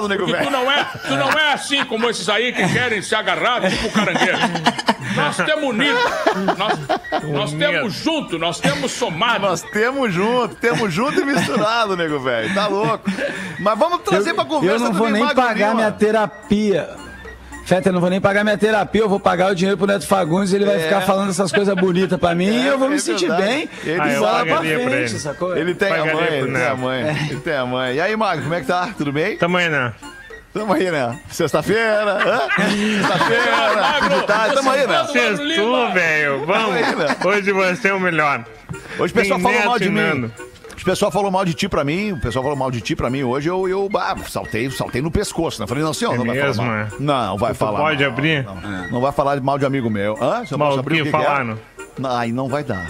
misturado, nego Porque tu velho. não, é, tu não é assim como esses aí que querem se agarrar tipo o caranguejo. Nós temos unido. Nós, nós temos junto, nós temos somado. Nós temos junto, temos junto e misturado, nego velho. Tá louco. Mas vamos trazer pra conversa Eu não vou nem pagar minha terapia. Feta, eu não vou nem pagar minha terapia, eu vou pagar o dinheiro pro Neto Fagundes, ele vai É. ficar falando essas coisas bonitas pra mim e eu vou é me sentir verdade. bem Ele Ah, bola pra pagaria pra frente, ele. sacou? Ele tem a Pagaria mãe, pro ele tem a mãe. Ele tem a mãe. E aí, Magro, como é que tá? Tudo bem? Tamanho, né? Tamo aí, né? Sexta-feira. Sexta-feira. De tarde. Tamo aí, né? Sextou, Lima. velho. Vamos. Aí, né? Hoje você é o melhor. Hoje o pessoal falou mal de mim. O pessoal falou mal de ti pra mim, o pessoal falou mal de ti pra mim hoje, eu, eu ah, saltei, saltei no pescoço, né? Falei, não, senhor, É não vai mesmo, falar mal. é? Não, vai Tu falar pode mal. abrir? Não, não vai falar mal de amigo meu. Hã? Se eu Mal posso abrir o que que é? Não, Aí não vai dar.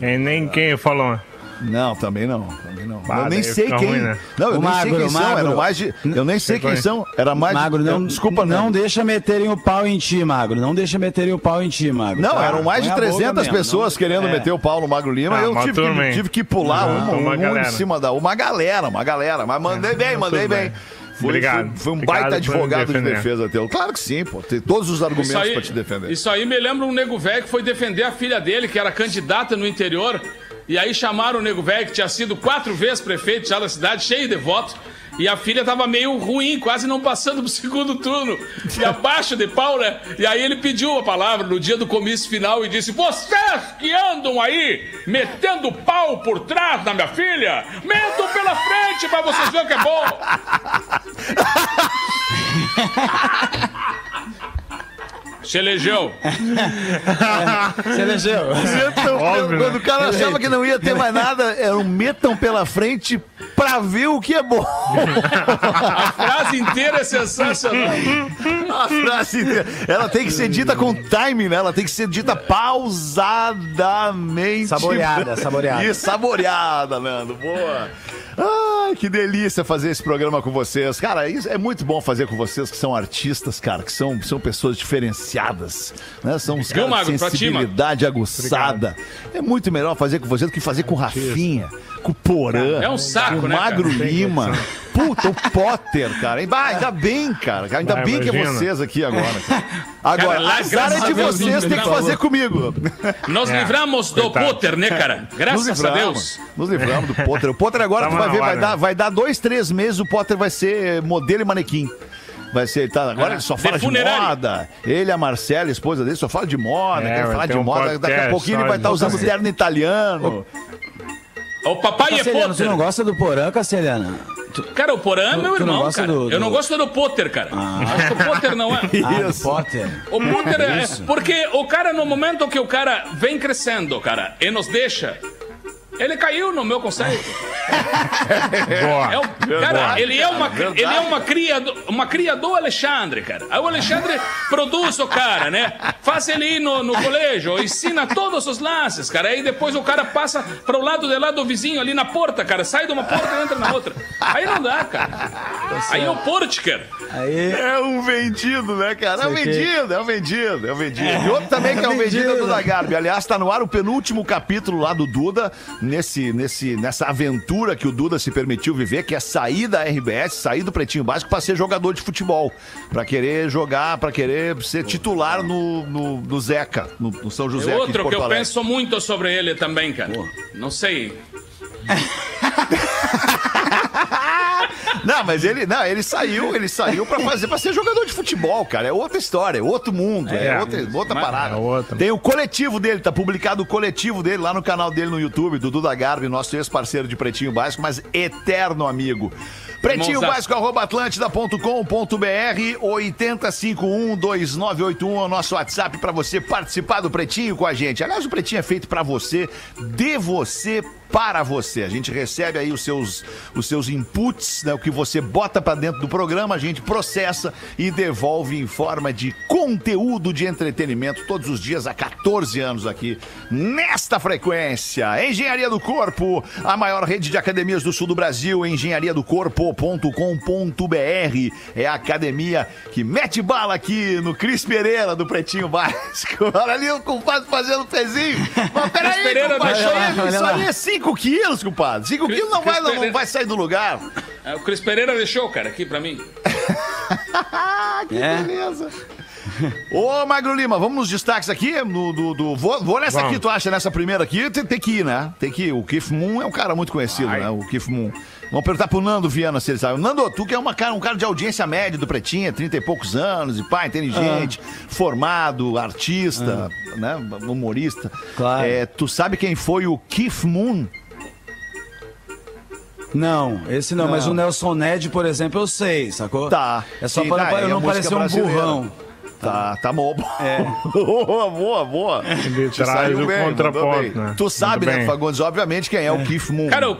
E nem quem falou. Não, também não. Também não. Bah, eu nem daí sei quem. ruim, né? Não, eu O nem sei Magro, quem o são. Magro. Eram mais de. Eu nem sei quem são. Era mais de- Magro, não, eu- Desculpa, não Nando. deixa meterem o pau em ti, Magro. Não deixa meterem o pau em ti, Magro. Não, tá? eram mais de Põe a boca 300 mesmo, pessoas não- querendo é. meter o pau no Magro Lima. Ah, eu tive que, tive que pular Ah, um, uma um em cima da. Uma galera, uma galera. Mas mandei bem, mandei tudo bem. bem. Foi, Obrigado. foi, foi um Obrigado baita advogado de defesa teu. Claro que sim, pô. Tem todos os argumentos pra te defender. isso aí me lembra um nego velho que foi defender a filha dele, que era candidata no interior. E aí chamaram o nego velho, que tinha sido quatro vezes prefeito já da cidade, cheio de votos. E a filha tava meio ruim, quase não passando pro segundo turno. E abaixo de pau, né? E aí ele pediu a palavra no dia do comício final e disse: Vocês que andam aí metendo pau por trás da minha filha, metam pela frente pra vocês verem que é bom. Se elegeu. Você elegeu? Metam, Óbvio, quando o cara achava que não ia ter mais nada, era um metam pela frente pra ver o que é bom. A frase inteira é sensacional. A frase inteira. Ela tem que ser dita com timing, né? Ela tem que ser dita pausadamente. Saboreada, saboreada. E saboreada, Nando. Boa. Ai, que delícia fazer esse programa com vocês. Cara, isso é muito bom fazer com vocês que são artistas, cara, que são, são pessoas diferenciadas, né? São Viu, caras de ti, sensibilidade aguçada. É muito melhor fazer com vocês do que fazer com Rafinha, com o Porã. É um saco, com o né, cara? Magro Tem Lima. Puta, o Potter, cara. Bah, ainda bem, cara. Ainda Vai, bem que é imagina. vocês aqui agora. cara. Agora, lá, azar é de a vocês, tem que fazer comigo. Nós É, livramos do coitado. Potter, né, cara? Graças a livramos. Deus. Nos livramos do Potter. O Potter agora, tu Tava vai ver, vai dar, vai dar dois, três meses, o Potter vai ser modelo e manequim. Vai ser, tá, agora É, ele só de fala de, funerário. moda. Ele, a Marcela, a esposa dele, só fala de moda. É, quer falar de um moda. Daqui a pouquinho ele vai estar de usando terno italiano. O papai é Potter. não gosta do Porã, Castelhano? Cara, o Porã é meu tu não irmão, cara. do- Eu não do- gosto do Potter, cara. Acho que o Potter não é. Ah, do Isso. Potter. O Potter é. Isso. Porque o cara, no momento que o cara vem crescendo, cara, e nos deixa. Ele caiu no meu conceito. Boa. É o, cara, ele é uma, ele é uma cria, do, uma cria do Alexandre, cara. Aí o Alexandre produz o cara, né? Faz ele ir no, no colégio, ensina todos os lances, cara. Aí depois o cara passa para o lado de lá do vizinho, ali na porta, cara. Sai de uma porta e entra na outra. Aí não dá, cara. Aí é o Portker. Aí, É um vendido, né, cara? É um vendido, é um vendido, é um vendido. E outro também que é um vendido é o vendido. Duda Garbi. Aliás, tá no ar o penúltimo capítulo lá do Duda, nesse, nesse, nessa aventura que o Duda se permitiu viver, que é sair da RBS, sair do Pretinho Básico pra ser jogador de futebol. Pra querer jogar, pra querer ser titular no, no, no Zeca, no, no São José É aqui de outro Porto que eu Alegre. penso muito sobre ele também, cara. Não sei. Não, mas ele, não, ele saiu, ele saiu pra fazer, para ser jogador de futebol, cara. É outra história, é outro mundo, é, É. outra, outra parada. é outra. Tem o coletivo dele, tá publicado o coletivo dele lá no canal dele no YouTube, do Duda Garbi, nosso ex-parceiro de Pretinho Básico, mas eterno amigo. Pretinho. Básico, arroba atlântida.com.br, 80512981 é o nosso WhatsApp pra você participar do Pretinho com a gente. Aliás, o Pretinho é feito pra você, de você para você. A gente recebe aí os seus, os seus inputs, né, o que você bota pra dentro do programa, a gente processa e devolve em forma de conteúdo de entretenimento todos os dias há 14 anos aqui nesta frequência. Engenharia do Corpo, a maior rede de academias do sul do Brasil, engenharia do corpo.com.br. É a academia que mete bala aqui no Cris Pereira do Pretinho Básico. Olha ali o compadre fazendo pezinho. Mas peraí, Pereira compadre, isso, deixou- aí, isso lá. aí é 5 quilos, compadre. 5 quilos não vai, não, vai sair do lugar. É, O Cris Pereira deixou, cara, aqui pra mim. Ah, que É. beleza. Ô, Magro Lima, vamos nos destaques aqui. No, do, do- vou, vou nessa Vamos. aqui, tu acha? Nessa primeira aqui, tem, tem que ir, né? Tem que ir. O Keith Moon é um cara muito conhecido, Vai. né? O Keith Moon. Vamos perguntar pro Nando Viana se ele sabe. Nando, tu que é uma cara, um cara de audiência média do Pretinha, 30 e poucos anos, e pá, inteligente, formado, artista, né? Humorista. Claro. É, tu sabe quem foi o Keith Moon? Não, esse não, mas Não. o Nelson Ned, por exemplo, eu sei, sacou? Tá. É só Sim, para tá, é eu não música parecer um burrão. Tá, tá bom. É. boa, boa, boa. Ele Tu traz o bem, contraponto, né? Tu sabe, né. Fagundes, obviamente, quem é, o Keith Moon. Cara, o,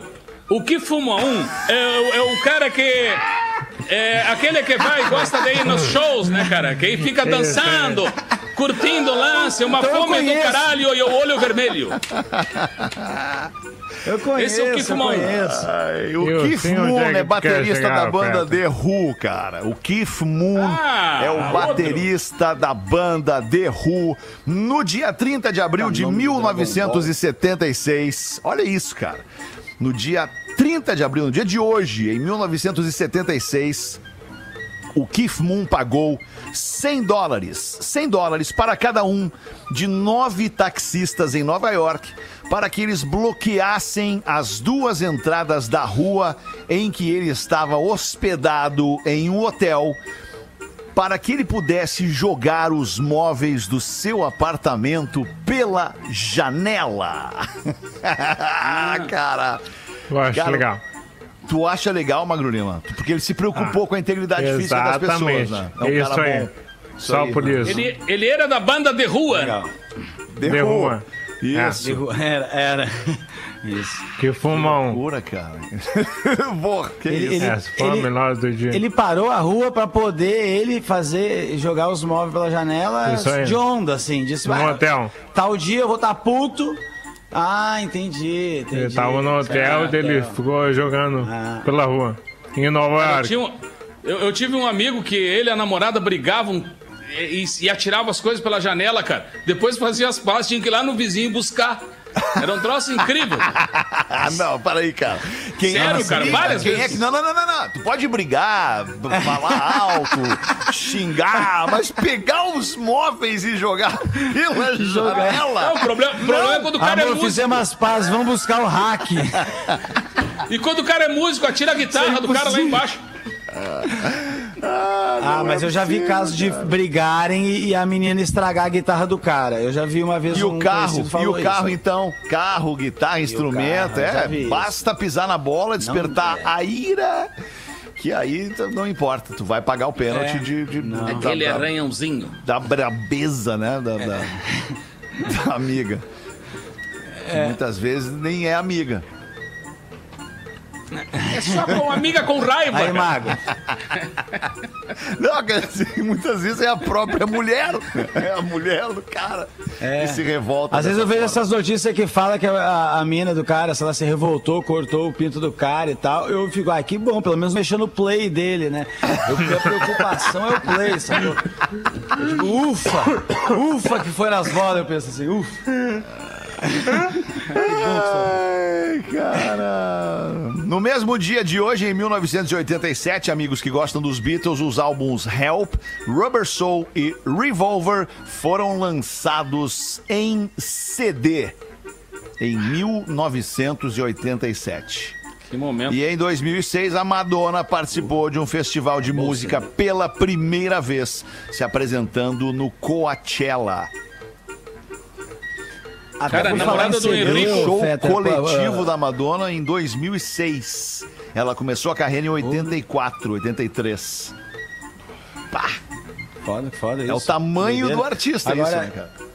o fuma um é, o- é o cara que. É aquele que vai e gosta de ir nos shows, né, cara? Que fica dançando, curtindo o lance, uma Então fome do caralho e o olho vermelho. Eu conheço, Esse é o Keith Moon. Ai, o Eu Keith Moon é é baterista chegar, da banda. The Who, cara. O Keith Moon Ah, é o outro. baterista da banda The Who. No dia 30 de abril de 1976. Olha isso, cara. No dia 30 de abril, no dia de hoje, em 1976, o Keith Moon pagou 100 dólares, 100 dólares para cada um de nove taxistas em Nova York para que eles bloqueassem as duas entradas da rua em que ele estava hospedado em um hotel para que ele pudesse jogar os móveis do seu apartamento pela janela. Cara, Eu acho Cara, legal. Tu acha legal, Magro Lima? Porque ele se preocupou com a integridade física das pessoas, Exatamente. né? É um isso cara aí. bom. Isso Só aí. por isso. Ele, ele era da banda de rua. Legal. De De rua. rua. Isso. Digo, Era, era. Isso. Que fuma um. Loucura, cara. Porra, que Ele- isso? ele- Essa foi a ele- melhor do dia. Ele parou a rua pra poder ele fazer, jogar os móveis pela janela Isso aí. de onda, assim. Disse, No "Ah, hotel. Tal dia eu vou estar puto. Ah, entendi, entendi. Ele tava no hotel Certo. e ele ficou jogando Ah. pela rua. Em Nova Eu, York. tinha um- eu- eu tive um amigo que ele e a namorada brigavam e, e- e atiravam as coisas pela janela, cara. Depois fazia as pazes, tinha que ir lá no vizinho buscar. Era um troço incrível. Ah, não, para aí, cara. Quem Sério, é cara, briga? várias Quem vezes. É que... Não, não, não, não, não. Tu pode brigar, falar alto, xingar, mas pegar os móveis e jogar pela janela. Não, o problema, o problema é quando o cara é Amor, músico. fizemos as pazes, vamos buscar o hack. E quando o cara é músico, atira a guitarra do cara lá embaixo. Ah, mas eu já vi casos de brigarem e, e a menina estragar a guitarra do cara. Eu já vi uma vez E um o carro, e o carro isso. então? Carro, guitarra, instrumento, carro, é. Basta pisar na bola, despertar é. a ira, que aí não importa, tu vai pagar o pênalti É. de, de- da, Aquele da, arranhãozinho. da brabeza, né? Da, da- da amiga. Que Muitas vezes nem é amiga. É só com amiga com raiva. Aí. Mago. Não, quer dizer, muitas vezes é a própria mulher. É a mulher do cara É. que se revolta. Às vezes eu vejo forma. essas notícias que fala que a, a mina do cara, se ela se revoltou, cortou o pinto do cara e tal, eu fico, ah, que bom, pelo menos mexendo no play dele, né? Eu, minha preocupação é o play, sabe? Eu digo, ufa, ufa que foi nas bolas, eu penso assim, ufa. Ai, cara. No mesmo dia de hoje, em 1987, amigos que gostam dos Beatles, os álbuns Help, Rubber Soul e Revolver foram lançados em CD. Em 1987. Que momento. E em 2006, a Madonna participou de um festival de música pela primeira vez, se apresentando no Coachella. Até Cara, por a falar em namorada do Henrique, show Feta, coletivo da Madonna em 2006. Ela começou a carreira em 84, 83. Pá, Foda, foda isso. é o tamanho do artista Agora, isso, né, cara?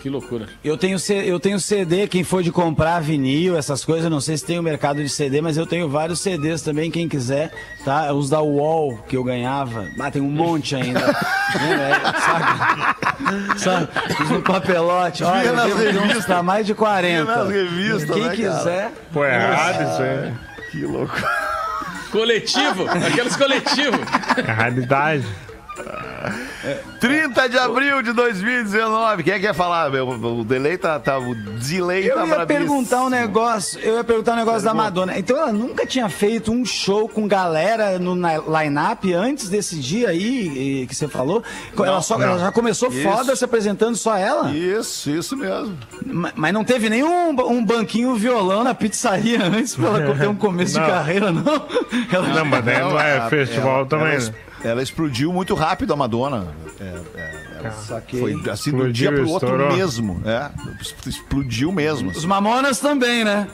Que loucura. Eu tenho, eu tenho CD, quem for de comprar vinil, essas coisas, não sei se tem o mercado de CD, mas eu tenho vários CDs também, quem quiser, tá? Os da UOL que eu ganhava. Ah, tem um monte ainda. Lembra? sabe? sabe? Os no papelote. Olha, eu nas revistas. pra mais de 40. Vinha nas revistas, Quem né, cara? quiser. Pô, é errado isso aí. Que louco. Coletivo, aqueles coletivos. É raridade. 30 de abril de 2019. Quem é que quer falar? meu? O delay tá. tá o delay Eu tá ia perguntar um negócio, eu ia perguntar um negócio da Madonna. Então ela nunca tinha feito um show com galera no line-up antes desse dia aí e- que você falou? ela, só, ela já começou Isso. foda se apresentando só ela? Isso, isso mesmo. Ma- Mas não teve nenhum um banquinho violão na pizzaria antes pra ela ter um começo Não. de carreira, não? Ela Não, mas não é festival ela- também, Ela, né? ela explodiu muito rápido a Madonna. É, é, ela foi assim do Explodiu, dia pro outro estourou. mesmo. É, explodiu mesmo. Os Mamonas também, né?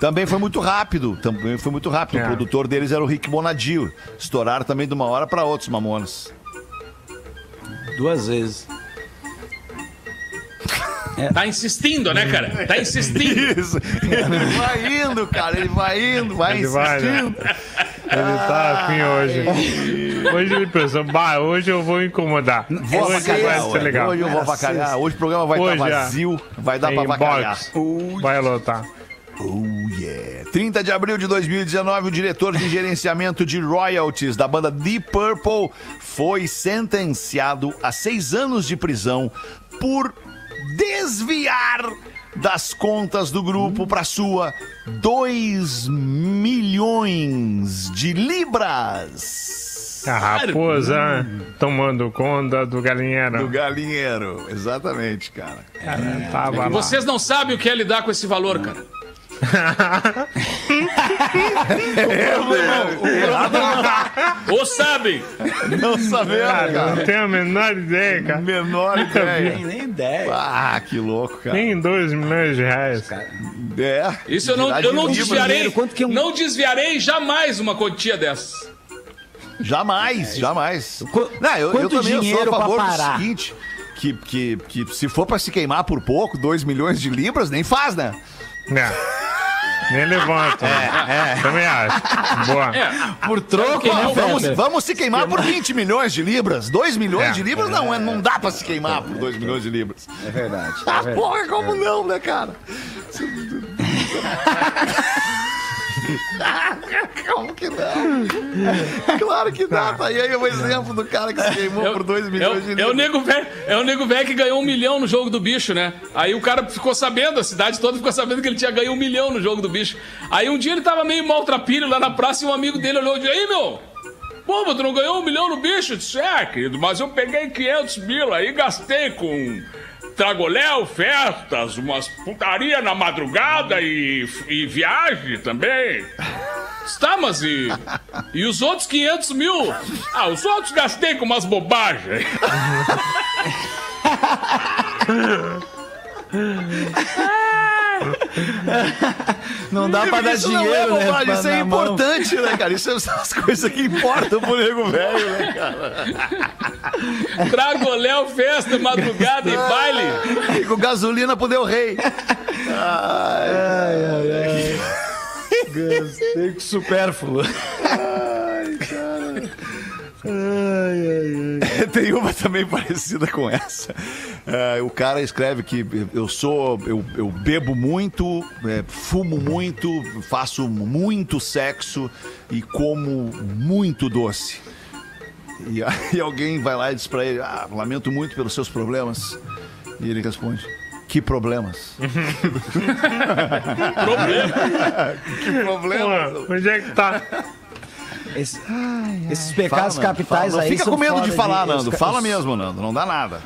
Também foi muito rápido. Também foi muito rápido. É. O produtor deles era o Rick Bonadio. Estouraram também de uma hora para outra os Mamonas. Duas vezes. Tá insistindo, né, cara? Tá insistindo. Isso. Ele vai indo, cara. Ele vai indo, vai Ele vai, né? Ele tá afim hoje. Hoje ele pensou, bah, hoje eu vou incomodar. Vou hoje vai ser legal. Hoje eu vou avacalhar. Hoje o programa vai estar é. vazio. Vai dar pra avacalhar. Vai lotar. Oh, yeah. 30 de abril de 2019, o diretor de gerenciamento de royalties da banda Deep Purple foi sentenciado a seis anos de prisão por desviar das contas do grupo para sua 2 milhões de libras. A raposa tomando conta do galinheiro. Do galinheiro, exatamente, cara. Tava lá. Vocês não sabem o que é lidar com esse valor, cara. Ou sabem? Não sabemos, Cara, não cara. tenho a menor ideia, cara. Menor ideia. Nem, nem ideia. Ah, que louco, cara. Nem 2 milhões de reais. É. Isso eu não, eu não de desviarei. que é um- Não desviarei jamais uma quantia dessas. Jamais, jamais. Qu- Não, eu, eu quanto também sou a pra favor do parar? seguinte: que, que, que se for pra se queimar por pouco, 2 milhões de libras, nem faz, né? É. Nem levanta. É, Também acho. Boa. Por troco, né, Vamos, vamos se queimar por 20 milhões de libras. 2 milhões É. de libras não, é, não dá pra se queimar por 2 milhões de libras. É verdade. Ah, porra, como não, né, cara? Como que não? Claro que dá. Tá aí o exemplo do cara que se queimou por 2 É, milhões de o- é o nego velho, é o nego velho que ganhou um milhão no jogo do bicho, né? Aí o cara ficou sabendo, a cidade toda ficou sabendo que ele tinha ganho um milhão no jogo do bicho. Aí um dia ele tava meio maltrapilho lá na praça e um amigo dele olhou e disse: Aí, meu, pô, mas tu não ganhou um milhão no bicho? Eu disse: É, querido, mas eu peguei 500 mil aí gastei com tragoléu, festas, umas putaria na madrugada e, e viagem também. Tá, mas e, e os outros 500 mil? Ah, os outros gastei com umas bobagens. Não dá pra dar isso dinheiro, não é né? isso é mão. importante, né, cara? Isso são as coisas que importam pro nego velho, né, cara? Tragoléu, festa, madrugada e baile. E com gasolina pro Del Rei. Gostei que supérfluo. Tem uma também parecida com essa. É, o cara escreve que eu sou, eu, eu bebo muito, é, fumo muito, faço muito sexo e como muito doce. E aí alguém vai lá e diz pra ele: Ah, lamento muito pelos seus problemas. E ele responde: Que problemas? Problema. Que problemas? Pô, onde é que tá? Esse- esses pecados Fala, capitais fala. Não aí fica são com medo de falar, os Nando. ca- Fala os- mesmo, Nando. Não dá nada.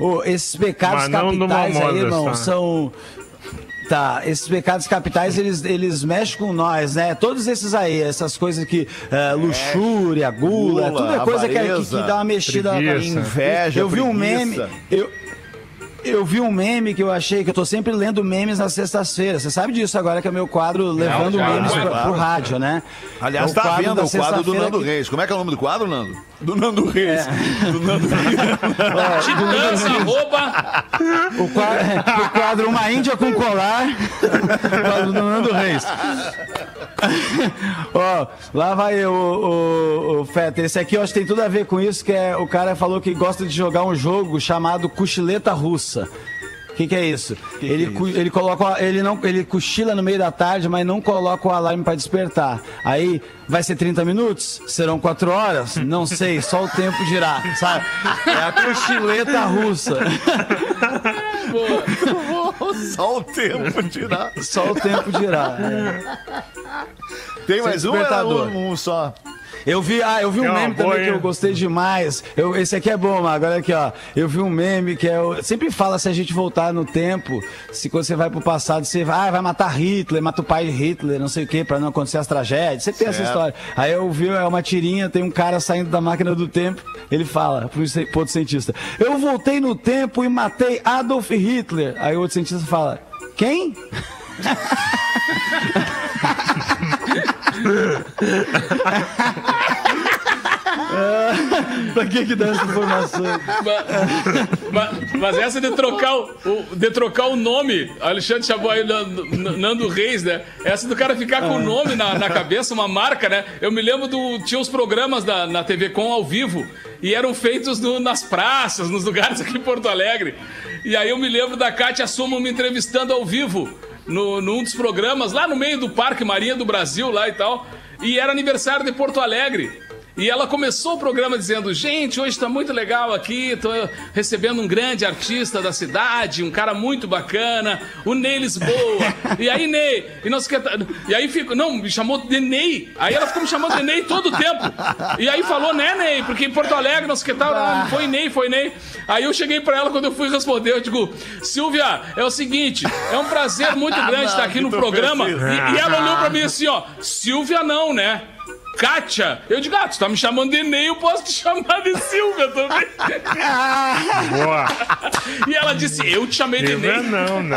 Ô, esses pecados não capitais aí, irmão, tá? são. Tá, esses pecados capitais, eles, eles mexem com nós, né? Todos esses aí, essas coisas que. é, luxúria, gula, Gula, tudo é coisa que, que, avareza, que dá uma mexida na preguiça. cabeça. Inveja, Eu vi um preguiça. meme. Eu, eu vi um meme que eu achei que eu tô sempre lendo memes nas sextas-feiras. Você sabe disso agora que é meu quadro levando já, memes claro. pra, pro rádio, né? Aliás, É o tá quadro vendo o quadro do Nando que- Reis. Como é que é o nome do quadro, Nando? Do Nando Reis. É. Do Nando Reis. Titãs, arroba. O quadro, o quadro Uma Índia com Colar. O quadro do Nando Reis. Ó, lá vai o, o, o Feta. Esse aqui eu acho que tem tudo a ver com isso, que é o cara falou que gosta de jogar um jogo chamado Cochileta Russa. Que, que é isso? ele, cu- ele coloca, o- ele não, ele cochila no meio da tarde, mas não coloca o alarme para despertar. Aí vai ser 30 minutos? Serão 4 horas? Não sei, só o tempo dirá, sabe? É a cochileta russa. Só o tempo tirar. Só o tempo dirá. é. Tem mais um, era despertador. um, um só? Eu vi, ah, eu vi um É meme boa, também que eu gostei demais. Eu, esse aqui é bom, mas agora aqui, ó. Eu vi um meme que é. o- Sempre fala se a gente voltar no tempo, se quando você vai pro passado, você vai, ah, vai matar Hitler, mata o pai de Hitler, não sei o quê, pra não acontecer as tragédias. Você tem essa história. Aí eu vi, é uma tirinha, tem um cara saindo da máquina do tempo, ele fala pro outro cientista: Eu voltei no tempo e matei Adolf Hitler. Aí o outro cientista fala: Quem? pra que que dá essa informação? Ma- ma- Mas, essa de trocar o, o- de trocar o nome, Alexandre chamou aí Nando, Nando Reis, né? Essa do cara ficar com o nome na, na cabeça, uma marca, né? Eu me lembro do. Tinha os programas da, na TV Com ao vivo e eram feitos no- nas praças, nos lugares aqui em Porto Alegre. E aí eu me lembro da Kátia Sumo me entrevistando ao vivo no, num dos programas, lá no meio do Parque Marinha do Brasil, lá e tal. E era aniversário de Porto Alegre. E ela começou o programa dizendo: Gente, hoje tá muito legal aqui, tô recebendo um grande artista da cidade, um cara muito bacana, o Ney Lisboa. E aí, Ney, e, nós e aí fico, não, me chamou de Ney. Aí ela ficou me chamando de Ney todo o tempo. E aí falou, né, Ney? Porque em Porto Alegre, nós que tal, não foi Ney, foi Ney. Aí eu cheguei pra ela quando eu fui responder, eu digo, Silvia, é o seguinte, é um prazer muito grande estar aqui no programa. E, e ela olhou pra mim assim, ó, Silvia não, né? Kátia, eu digo, ah, tu tá me chamando de Ney, eu posso te chamar de Silvia também. Boa. e ela disse, eu te chamei de Ney. não, né?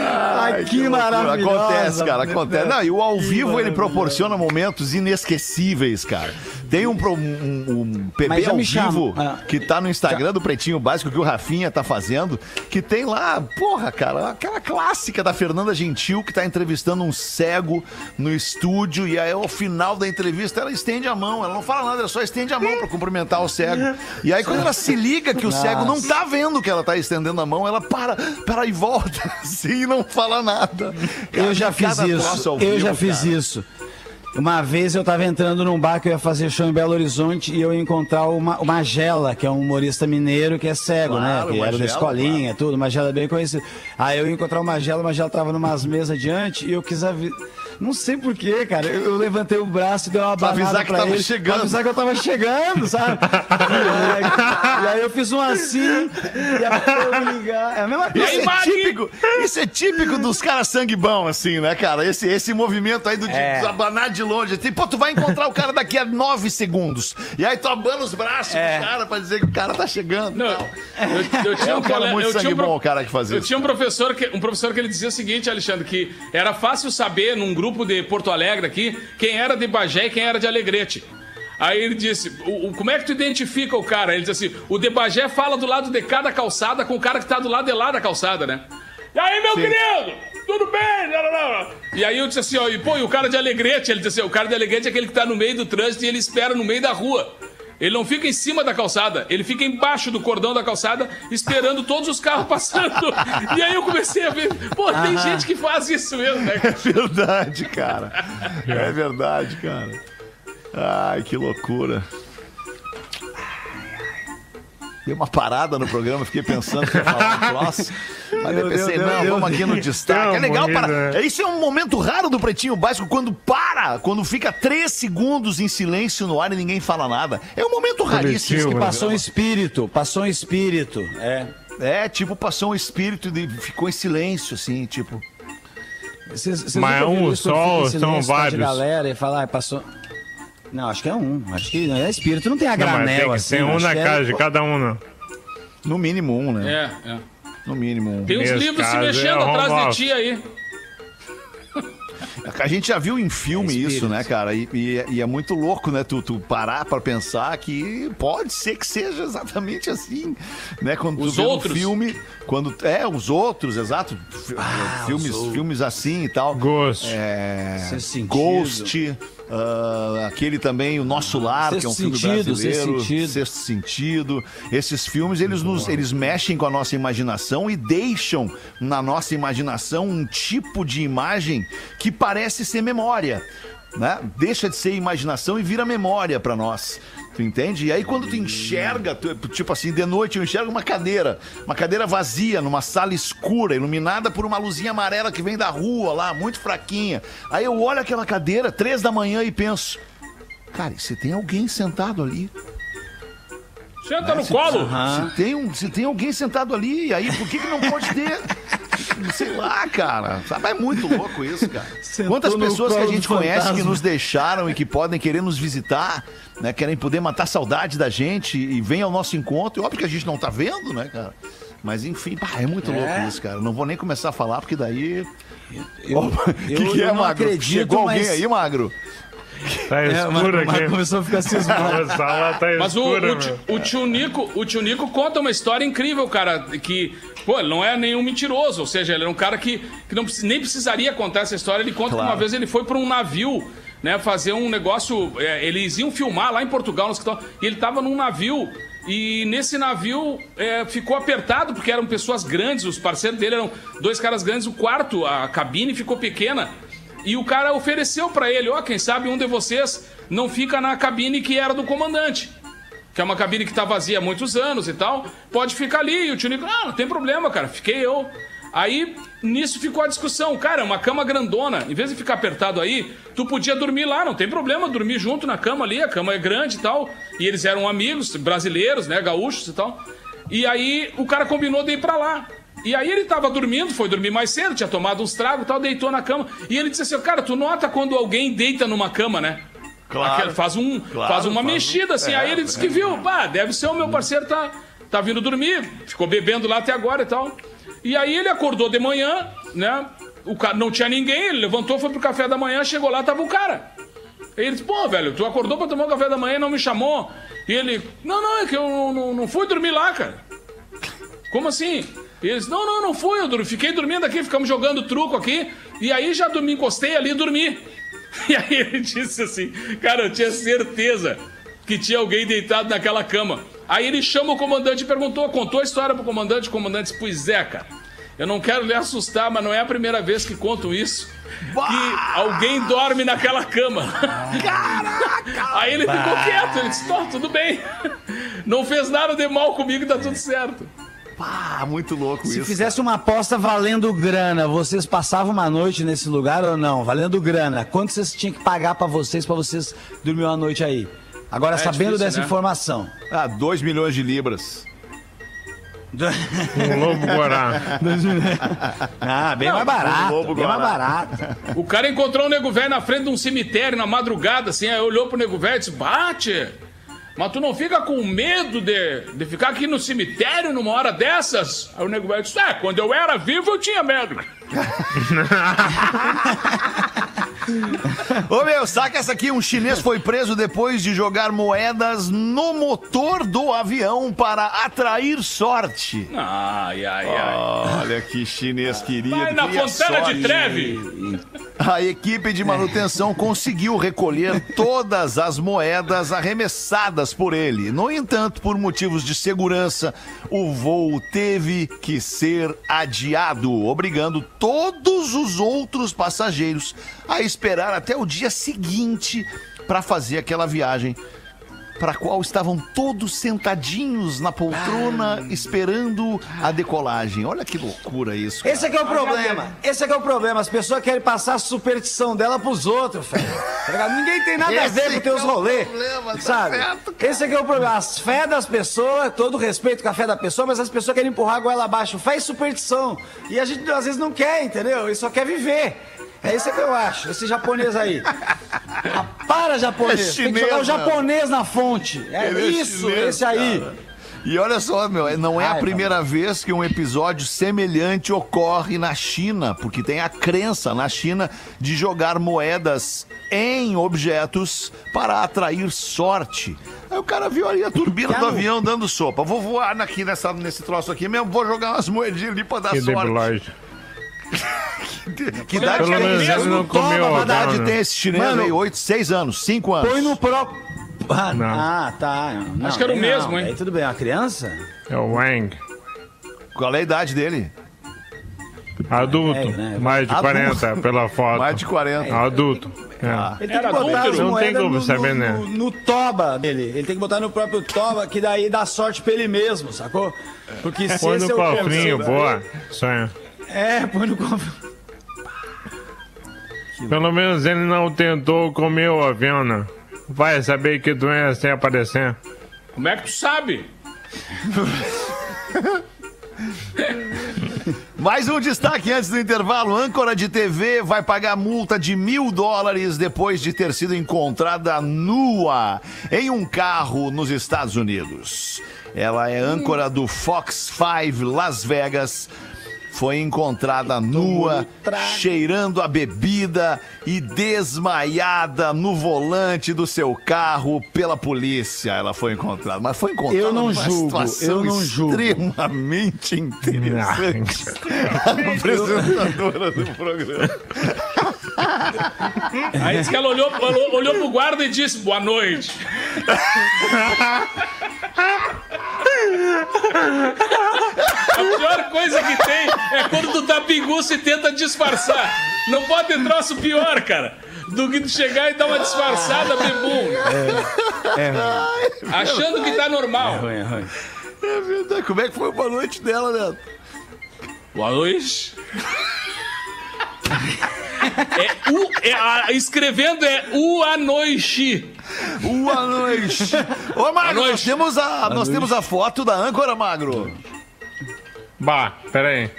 Ai, que maravilhoso. Acontece, cara, acontece. Não, e o ao vivo ele proporciona momentos inesquecíveis, cara. Tem um, pro- um, um PB já ao me vivo chama. Ah. que tá no Instagram do Pretinho Básico que o Rafinha tá fazendo, que tem lá, porra, cara, aquela clássica da Fernanda Gentil que tá entrevistando um cego no estúdio e aí ao final da entrevista ela estende a mão, ela não fala nada, ela só estende a mão pra cumprimentar o cego. E aí quando ela se liga que o cego não tá vendo que ela tá estendendo a mão, ela para, para e volta assim e não fala nada. Eu já fiz isso. eu já fiz isso. Uma vez eu tava entrando num bar que eu ia fazer show em Belo Horizonte e eu ia encontrar o Ma- o Magela, que é um humorista mineiro que é cego, Claro, né? Que o era da Magela, escolinha, tudo. O Magela é bem conhecido. Aí eu ia encontrar o Magela, o Magela tava numas mesas adiante e eu quis avisar. Não sei porquê, cara. Eu, eu levantei o braço e dei uma Pra banada avisar que pra tava ele, chegando. Pra avisar que eu tava chegando, sabe? É, e aí eu fiz um assim e a pessoa me ligar. É a mesma coisa. aí, Isso é, típico, isso é típico dos caras sangue bom, assim, né, cara? Esse, esse movimento aí do de É. abanar de longe. Assim, pô, tu vai encontrar o cara daqui a nove segundos. E aí tu abana os braços É. do cara pra dizer que o cara tá chegando. Não, eu, eu tinha É um um cara muito eu tinha sangue um bom, o cara que faz Eu isso. tinha um professor que um professor que ele dizia o seguinte, Alexandre, que era fácil saber num grupo de Porto Alegre aqui quem era de Bagé e quem era de Alegrete. Aí ele disse, o, o- como é que tu identifica o cara? Ele disse assim, o de Bagé fala do lado de cada calçada com o cara que tá do lado de lá da calçada, né? E aí, meu querido? Tudo bem? Não, não, não. E aí eu disse assim, ó, e pô, e o cara de Alegrete? Ele disse assim, o cara de Alegrete é aquele que tá no meio do trânsito e ele espera no meio da rua. Ele não fica em cima da calçada, ele fica embaixo do cordão da calçada, esperando todos os carros passando. E aí eu comecei a ver, pô, tem gente que faz isso mesmo, né? É verdade, cara. É verdade, cara. Ai, que loucura. Dei uma parada no programa, fiquei pensando que ia falar um troço. Mas eu pensei, Deus, não, Deus, vamos aqui no destaque. É legal para. né? Isso é um momento raro do Pretinho Básico, quando para, quando fica três segundos em silêncio no ar e ninguém fala nada. É um momento raríssimo. Coletivo, esse né? Passou um espírito, passou um espírito. É. É, tipo, passou um espírito e ficou em silêncio, assim, tipo. Vocês, vocês Mas é um isso que só são de vários? galera e falar, ah, passou. Não, acho que é um. Acho que não é espírito, não tem a Não, granel tem que assim. ser um na é- casa de cada um, não. No mínimo um, né? É, é. No mínimo um. Tem uns Nesse livros se é mexendo home atrás de office. ti aí. A gente já viu em filme É isso, né, cara? E, e- e é muito louco, né? Tu, tu parar pra pensar que pode ser que seja exatamente assim, né? Quando Os tu vê no outros. filme, quando é os outros, exato, fi- filmes, filmes assim e tal. Ghost. É. Ghost, ah, aquele também, O Nosso Lar, que é um Sexto filme Sentido, brasileiro. Sexto Sentido. Sexto Sentido. Esses filmes, eles, nos, eles mexem com a nossa imaginação e deixam na nossa imaginação um tipo de imagem que parece ser memória. Né? Deixa de ser imaginação e vira memória pra nós. Tu entende? E aí quando tu enxerga, tu- tipo assim, de noite eu enxergo uma cadeira, uma cadeira vazia, numa sala escura, iluminada por uma luzinha amarela que vem da rua lá, muito fraquinha. Aí eu olho aquela cadeira, três da manhã, e penso, cara, se tem alguém sentado ali? Senta no Se- colo. Se, tem um, se tem alguém sentado ali, aí por que, que não pode ter? Sei lá, cara. Sabe, é muito louco isso, cara. Sentou Quantas pessoas que a gente conhece que fantasma. nos deixaram e que podem querer nos visitar, né? Querem poder matar saudade da gente e vem ao nosso encontro. E óbvio que a gente não tá vendo, né, cara? Mas enfim, pá, é muito louco isso, cara. Não vou nem começar a falar, porque daí. Eu, O que, eu- que é, eu não Magro? acredito, Chegou alguém mas- aí, Magro? Tá É, mas, escuro mas aqui. começou a ficar cismado. Sala tá Mas o, escura, o, tio- meu. o tio Nico, o tio Nico conta uma história incrível, cara, que, pô, ele não é nenhum mentiroso, ou seja, ele é um cara que, que não, nem precisaria contar essa história. Ele conta que Claro. uma vez ele foi para um navio, né, fazer um negócio, é, eles iam filmar lá em Portugal, e ele tava num navio, e nesse navio é, ficou apertado, porque eram pessoas grandes, os parceiros dele eram dois caras grandes, o quarto, a cabine ficou pequena. E o cara ofereceu pra ele, ó, quem sabe um de vocês não fica na cabine que era do comandante. Que é uma cabine que tá vazia há muitos anos e tal. Pode ficar ali. E o tio Nico, ah, não tem problema, cara. Fiquei eu. Aí, nisso ficou a discussão. Cara, é uma cama grandona. Em vez de ficar apertado aí, tu podia dormir lá, não tem problema. Dormir junto na cama ali. A cama é grande e tal. E eles eram amigos, brasileiros, né? Gaúchos e tal. E aí, o cara combinou de ir pra lá. E aí ele tava dormindo, foi dormir mais cedo, tinha tomado uns tragos e tal, deitou na cama. E ele disse assim, cara, tu nota quando alguém deita numa cama, né? Claro. Faz, um, Claro, faz uma faz um- mexida, assim. é, aí ele disse que viu, pá, deve ser o meu parceiro tá, tá vindo dormir. Ficou bebendo lá até agora e tal. E aí ele acordou de manhã, né? O cara, não tinha ninguém, ele levantou, foi pro café da manhã, chegou lá, tava o cara. Aí ele disse, pô, velho, tu acordou pra tomar o café da manhã e não me chamou. E ele, não, não, é que eu não, não- não fui dormir lá, cara. Como assim? E eles, não, não, não fui, eu fiquei dormindo aqui, ficamos jogando truco aqui, e aí já dormi, encostei ali e dormi. E aí ele disse assim, cara, eu tinha certeza que tinha alguém deitado naquela cama. Aí ele chama o comandante e perguntou, contou a história pro comandante, o comandante disse, pois é, cara, eu não quero lhe assustar, mas não é a primeira vez que contam isso. Que alguém dorme naquela cama. Aí ele ficou quieto, ele disse, "Tó, tudo bem. Não fez nada de mal comigo, tá tudo certo. Pá, muito louco Se isso. fizesse uma aposta valendo grana, vocês passavam uma noite nesse lugar ou não? Valendo grana. Quanto vocês tinham que pagar pra vocês, pra vocês dormir uma noite aí? Agora, sabendo difícil, dessa né? informação. Ah, 2 milhões de libras. Um lobo guará. ah, bem Não, mais barato. Lobo bem mais Guará. barato. O cara encontrou um nego velho na frente de um cemitério na madrugada, assim, aí olhou pro nego velho e disse: Bate! Mas tu não fica com medo de, de ficar aqui no cemitério numa hora dessas? Aí o nego velho disse: É, quando eu era vivo eu tinha medo. Ô meu, saca essa aqui. Um chinês foi preso depois de jogar moedas no motor do avião para atrair sorte. Ai, ai, ai. Olha que chinês querido. Vai na queria Fontana sorte. de Treve! A equipe de manutenção conseguiu recolher todas as moedas arremessadas por ele. No entanto, por motivos de segurança, o voo teve que ser adiado, obrigando todos os outros passageiros a esperar até o dia seguinte para fazer aquela viagem. Para a qual estavam todos sentadinhos na poltrona esperando a decolagem. Olha que loucura isso. cara. Esse aqui é o problema. Esse aqui é o problema. As pessoas querem passar a superstição dela pros outros, velho. Tá? Ninguém tem nada a ver com que teus é o rolês. problema, tá sabe? certo, Esse aqui é o problema. As fé das pessoas, todo respeito com a fé da pessoa, mas as pessoas querem empurrar a goela abaixo. Fé e superstição. E a gente às vezes não quer, entendeu? E só quer viver. É isso que eu acho, esse japonês aí. Ah, para, japonês. É Tem que jogar o chinês, japonês na fonte. É Ele é isso, chinês, esse aí. cara. E olha só, meu, não é a Ai, primeira vez que um episódio semelhante ocorre na China, porque tem a crença na China de jogar moedas em objetos para atrair sorte. Aí o cara viu ali a turbina do avião dando sopa. Vou voar aqui nessa, nesse troço aqui mesmo, vou jogar umas moedinhas ali para dar Que sorte. Que idade Pelo tem menos ele não comeu Que a idade grana. tem esse chinês Mano, aí? 8, 6 anos, 5 anos. Põe no próprio. Ah, Não. ah, tá. Não, Acho que era o aí mesmo, não. hein? Aí tudo bem, uma criança? É o Wang. Qual é a idade dele? Adulto. É, né? Mais de Adulto. 40 pela foto. Mais de 40. Adulto. É. Ele Era tem que botar as Não tem moedas como no, saber, no, né? no, no toba dele. Ele tem que botar no próprio toba, que daí dá sorte pra ele mesmo, sacou? Porque se Põe esse no é o cofrinho, conceito- boa. Sonho. É, põe no cofrinho. Pelo menos ele não tentou comer o avião, né? Vai saber que doença ia aparecer. Como é que tu sabe? Mais um destaque antes do intervalo. âncora de TV vai pagar multa de mil dólares depois de ter sido encontrada nua em um carro nos Estados Unidos. Ela é âncora do Fox 5 Las Vegas. Foi encontrada nua, cheirando a bebida e desmaiada no volante do seu carro pela polícia. Ela foi encontrada. Mas foi encontrada Eu não numa julgo, situação eu não julgo. extremamente interessante. apresentadora do programa. Aí disse que ela olhou, olhou, olhou pro guarda e disse boa noite. A pior coisa que tem é quando tu tá pinguço e tenta disfarçar. Não pode ter troço pior, cara. Do que tu chegar e dar uma disfarçada, bebum. Achando que tá normal. Ruim, ruim. É verdade. Como é que foi a boa noite dela, Neto? Boa noite. É u, é a- escrevendo é u a noite. Boa noite. Ô, Magro, nós, temos a, nós temos a foto da âncora, Magro. Bah, peraí.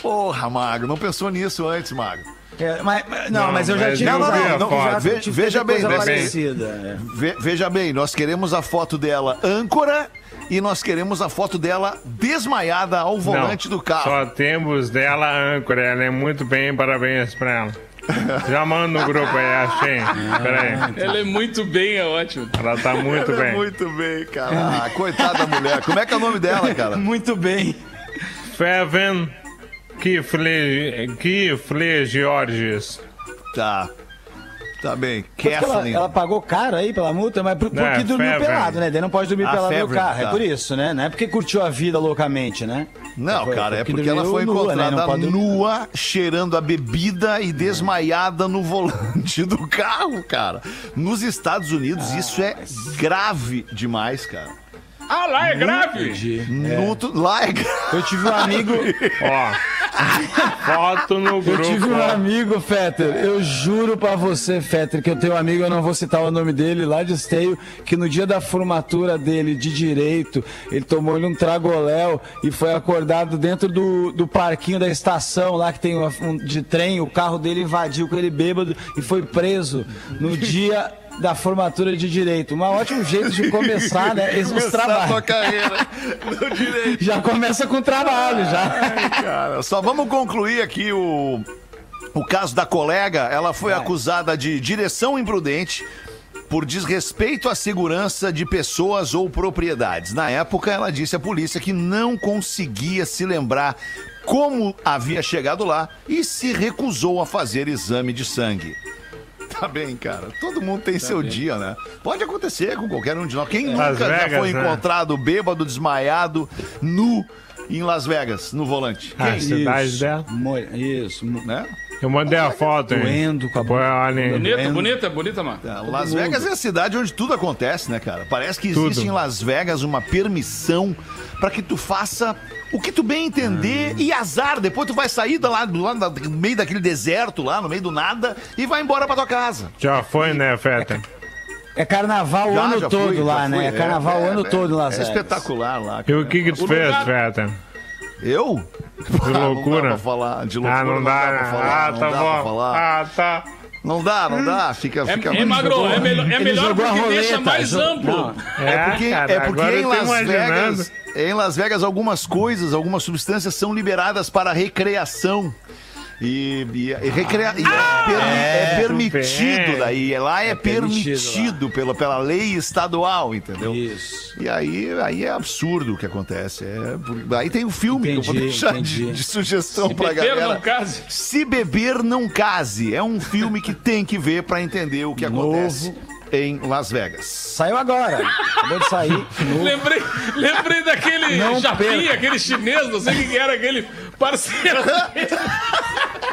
Porra, Magro, não pensou nisso antes, Magro. É, mas, mas- não, Não, mas eu já mas tive eu uma- vi a não, já Ve- tive veja bem, coisa veja bem. é. Ve- veja bem, nós queremos a foto dela âncora e nós queremos a foto dela desmaiada ao volante do carro. Só temos dela âncora. Ela é muito bem, parabéns pra ela. Já manda no grupo aí, achei. Peraí. Ela é muito bem, é ótimo. Ela tá muito Ela é bem. Muito bem, cara. Ah, coitada da mulher. Como é que é o nome dela, cara? Muito bem. Feven Kifle, Kifle Georges. Tá. Tá bem. Ela, ela pagou caro aí pela multa, mas por, porque É, dormiu pelado, né? Daí não pode dormir Ah, pelado no carro. tá. É por isso, né? Não é porque curtiu a vida loucamente, né? Não, Foi- cara, é porque ela foi nua, né? encontrada nua, cheirando a bebida e desmaiada no volante do carro, cara. Nos Estados Unidos, isso é grave demais, cara. Ah, lá é grave. No tu- Lá é grave. Eu tive um amigo, Ó. Foto no eu grupo. tive um amigo, Fetter. Eu juro pra você, Fetter, que eu tenho um amigo, eu não vou citar o nome dele, lá de Esteio, que no dia da formatura dele de direito, ele tomou um tragoléu e foi acordado dentro do, do parquinho da estação lá que tem um, de trem. O carro dele invadiu com ele bêbado e foi preso no dia da formatura de direito. Um ótimo jeito de começar, né? Esse, os Começar a tua trabalhos. carreira no direito. Já começa com trabalho, já. Cara, só vamos concluir aqui o, o caso da colega. Ela foi acusada de direção imprudente por desrespeito à segurança de pessoas ou propriedades. Na época, ela disse à polícia que não conseguia se lembrar como havia chegado lá e se recusou a fazer exame de sangue. Tá bem, cara. Todo mundo tem seu dia, né? Pode acontecer com qualquer um de nós. Quem Las nunca já Vegas, foi né? encontrado bêbado, desmaiado, nu em Las Vegas, no volante? A Quem? Isso. dela. Mo- Isso. Né? Eu mandei a foto, hein? Doendo com a aí. Bonita, bonita, bonita, mano. É, Las Vegas é a cidade onde tudo acontece, né, cara? Parece que Tudo. existe em Las Vegas uma permissão pra que tu faça o que tu bem entender e azar. Depois tu vai sair da lá, do, lá no meio daquele deserto lá, no meio do nada, e vai embora pra tua casa. Já foi, né, Feta? É carnaval o ano já todo fui, lá, né? fui. É carnaval o ano todo em Las É Vegas. espetacular lá. E cara. o que que tu O fez, lugar- Feta? Eu? De Não dá loucura? pra falar. De loucura Ah, não dá, pra né? falar. Ah, não tá dá pra bom. falar. Ah, tá. Não dá, não dá. Fica, É, fica é magro, é, melhor- é Ele melhor porque deixa roleta, mais jogou- amplo. Não, É porque, cara, é porque agora em Las imaginando. Vegas, em Las Vegas algumas coisas, algumas substâncias são liberadas para recreação. E, e, e recrea- e é, permi- é permitido daí. Lá é, permitido permitido, pela, pela lei estadual, entendeu? Isso. E aí, aí é absurdo o que acontece. É, por- aí tem o filme que eu vou Entendi, deixar de, entendi. de sugestão Se pra beber, galera. não case. Se beber, não case. É um filme que tem que ver pra entender o que Novo. acontece em Las Vegas. Saiu agora. Acabou de sair. Novo. Lembrei, lembrei daquele perca. aquele chinês, não sei o que era, aquele parceiro.